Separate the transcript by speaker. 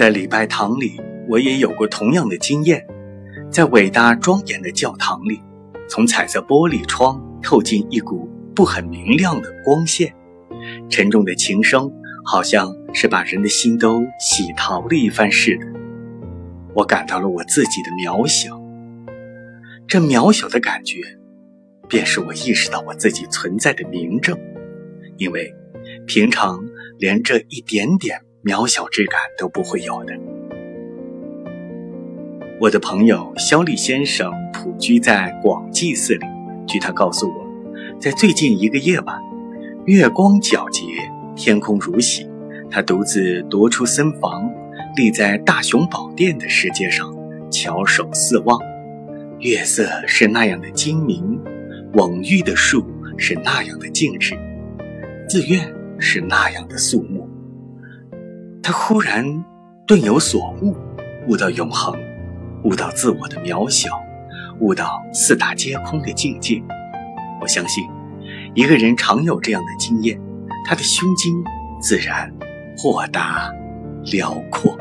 Speaker 1: 在礼拜堂里，我也有过同样的经验。在伟大庄严的教堂里，从彩色玻璃窗透进一股不很明亮的光线，沉重的琴声好像是把人的心都洗淘了一番似的。我感到了我自己的渺小，这渺小的感觉，便是我意识到我自己存在的明证，因为平常连这一点点渺小之感都不会有的。我的朋友肖立先生普居在广济寺里。据他告诉我，在最近一个夜晚，月光皎洁，天空如洗，他独自踱出僧房，立在大雄宝殿的石阶上，翘首四望。月色是那样的精明，蓊郁的树是那样的静止，寺院是那样的肃穆。他忽然顿有所悟，悟到永恒。悟到自我的渺小，悟到四大皆空的境界。我相信，一个人常有这样的经验，他的胸襟自然豁达辽阔。